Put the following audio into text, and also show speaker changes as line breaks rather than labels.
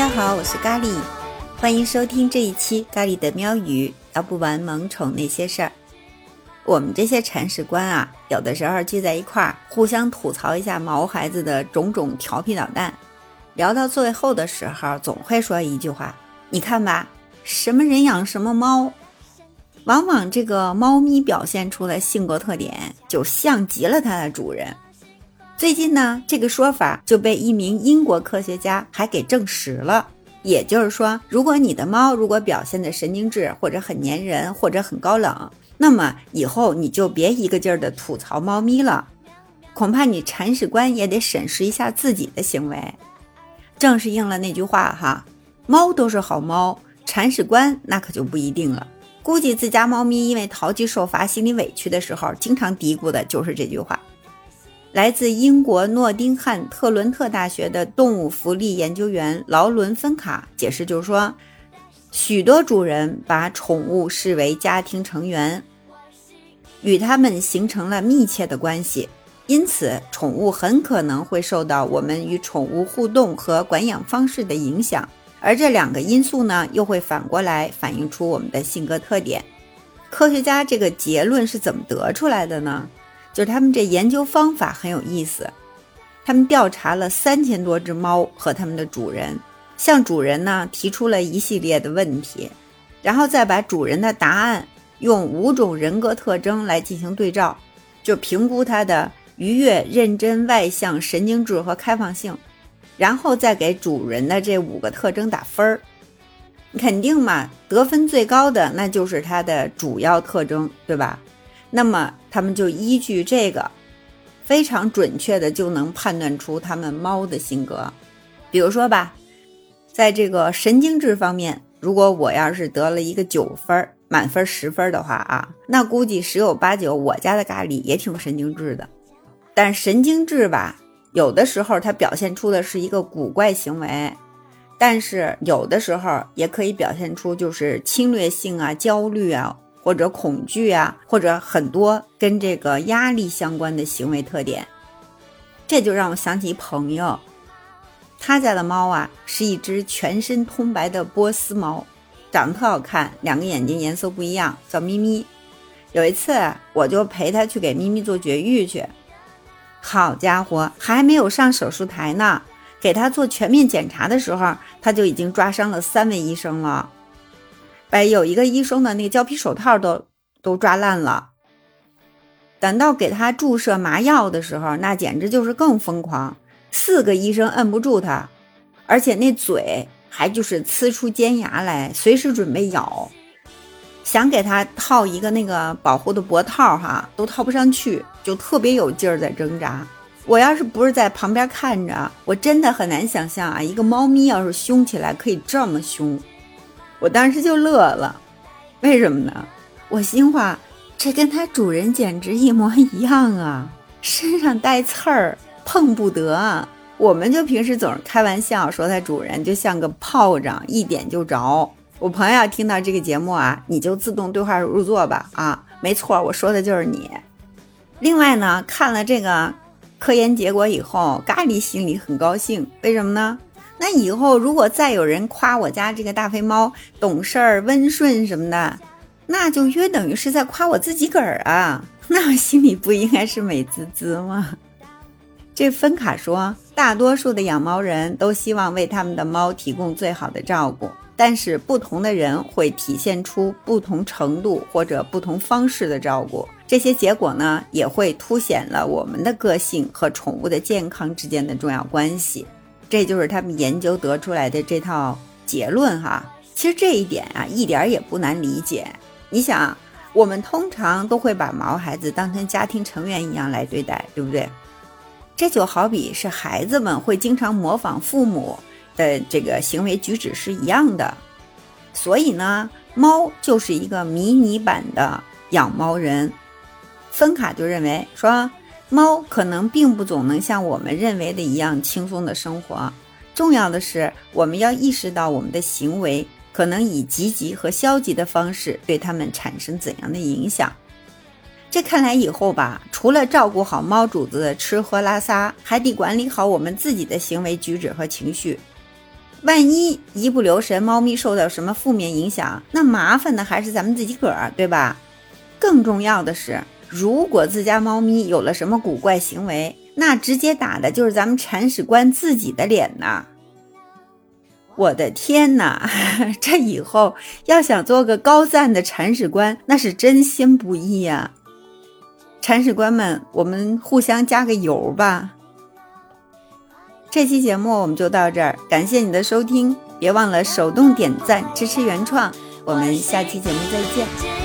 大家好，我是咖喱，欢迎收听这一期咖喱的喵语。聊不完萌宠那些事儿，我们这些铲屎官啊，有的时候聚在一块儿，互相吐槽一下毛孩子的种种调皮捣蛋。聊到最后的时候，总会说一句话：“你看吧，什么人养什么猫。”往往这个猫咪表现出的性格特点，就像极了它的主人。最近呢，这个说法就被一名英国科学家还给证实了。也就是说，如果你的猫如果表现的神经质，或者很粘人，或者很高冷，那么以后你就别一个劲儿的吐槽猫咪了，恐怕你铲屎官也得审视一下自己的行为。正是应了那句话哈，猫都是好猫，铲屎官那可就不一定了。估计自家猫咪因为淘气受罚，心里委屈的时候，经常嘀咕的就是这句话。来自英国诺丁汉特伦特大学的动物福利研究员劳伦芬卡解释，就是说，许多主人把宠物视为家庭成员，与他们形成了密切的关系，因此宠物很可能会受到我们与宠物互动和管养方式的影响，而这两个因素呢，又会反过来反映出我们的性格特点。科学家这个结论是怎么得出来的呢？就是他们这研究方法很有意思，他们调查了三千多只猫和他们的主人，向主人呢提出了一系列的问题，然后再把主人的答案用五种人格特征来进行对照，就评估它的愉悦、认真、外向、神经质和开放性，然后再给主人的这五个特征打分儿。肯定嘛，得分最高的那就是它的主要特征，对吧？那么他们就依据这个，非常准确的就能判断出他们猫的性格。比如说吧，在这个神经质方面，如果我要是得了一个九分，满分十分的话啊，那估计十有八九我家的咖喱也挺神经质的。但神经质吧，有的时候它表现出的是一个古怪行为，但是有的时候也可以表现出就是侵略性啊、焦虑啊。或者恐惧啊，或者很多跟这个压力相关的行为特点，这就让我想起朋友，他家的猫啊是一只全身通白的波斯猫，长得特好看，两个眼睛颜色不一样，叫咪咪。有一次我就陪他去给咪咪做绝育去，好家伙，还没有上手术台呢，给他做全面检查的时候，他就已经抓伤了三位医生了。把有一个医生的那个胶皮手套都都抓烂了。等到给他注射麻药的时候，那简直就是更疯狂。四个医生摁不住他，而且那嘴还就是呲出尖牙来，随时准备咬。想给他套一个那个保护的脖套，哈，都套不上去，就特别有劲儿在挣扎。我要是不是在旁边看着，我真的很难想象啊，一个猫咪要是凶起来可以这么凶。我当时就乐了，为什么呢？我心话，这跟它主人简直一模一样啊，身上带刺儿，碰不得。我们就平时总是开玩笑说它主人就像个炮仗，一点就着。我朋友听到这个节目啊，你就自动对话入座吧啊，没错，我说的就是你。另外呢，看了这个科研结果以后，咖喱心里很高兴，为什么呢？那以后如果再有人夸我家这个大肥猫懂事儿、温顺什么的，那就约等于是在夸我自己个儿啊！那我心里不应该是美滋滋吗？这芬卡说，大多数的养猫人都希望为他们的猫提供最好的照顾，但是不同的人会体现出不同程度或者不同方式的照顾，这些结果呢，也会凸显了我们的个性和宠物的健康之间的重要关系。这就是他们研究得出来的这套结论哈。其实这一点啊，一点也不难理解。你想，我们通常都会把毛孩子当成家庭成员一样来对待，对不对？这就好比是孩子们会经常模仿父母的这个行为举止是一样的。所以呢，猫就是一个迷你版的养猫人。芬卡就认为说。猫可能并不总能像我们认为的一样轻松的生活。重要的是，我们要意识到我们的行为可能以积极和消极的方式对它们产生怎样的影响。这看来以后吧，除了照顾好猫主子的吃喝拉撒，还得管理好我们自己的行为举止和情绪。万一一不留神，猫咪受到什么负面影响，那麻烦的还是咱们自己个儿，对吧？更重要的是，如果自家猫咪有了什么古怪行为，那直接打的就是咱们铲屎官自己的脸呐！我的天哪，这以后要想做个高赞的铲屎官，那是真心不易呀！铲屎官们，我们互相加个油吧！这期节目我们就到这儿，感谢你的收听，别忘了手动点赞支持原创，我们下期节目再见。